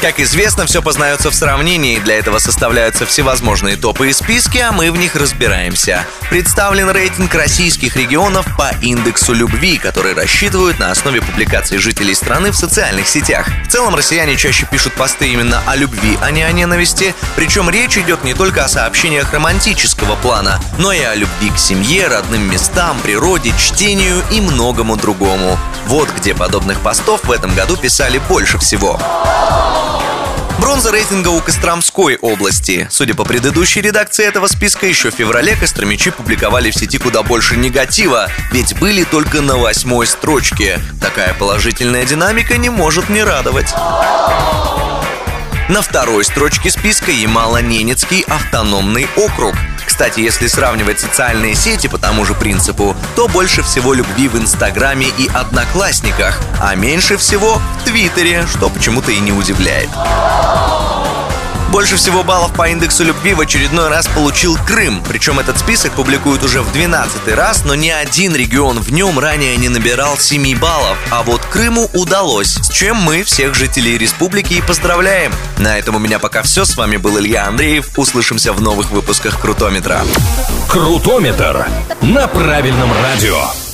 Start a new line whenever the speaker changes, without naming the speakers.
Как известно, все познается в сравнении, для этого составляются всевозможные топы и списки, а мы в них разбираемся. Представлен рейтинг российских регионов по индексу любви, который рассчитывают на основе публикаций жителей страны в социальных сетях. В целом, россияне чаще пишут посты именно о любви, а не о ненависти, причем речь идет не только о сообщениях романтического плана, но и о любви к семье, родным местам, природе, чтению и многому другому. Вот где подобных постов в этом году писали больше всего. Бронза рейтинга у Костромской области. Судя по предыдущей редакции этого списка, еще в феврале костромичи публиковали в сети куда больше негатива, ведь были только на восьмой строчке. Такая положительная динамика не может не радовать. На второй строчке списка Ямало-Ненецкий автономный округ. Кстати, если сравнивать социальные сети по тому же принципу, то больше всего любви в Инстаграме и Одноклассниках, а меньше всего в Твиттере, что почему-то и не удивляет. Больше всего баллов по индексу любви в очередной раз получил Крым. Причем этот список публикуют уже в 12 раз, но ни один регион в нем ранее не набирал 7 баллов. А вот Крыму удалось, с чем мы всех жителей республики и поздравляем. На этом у меня пока все. С вами был Илья Андреев. Услышимся в новых выпусках Крутометра.
Крутометр на правильном радио.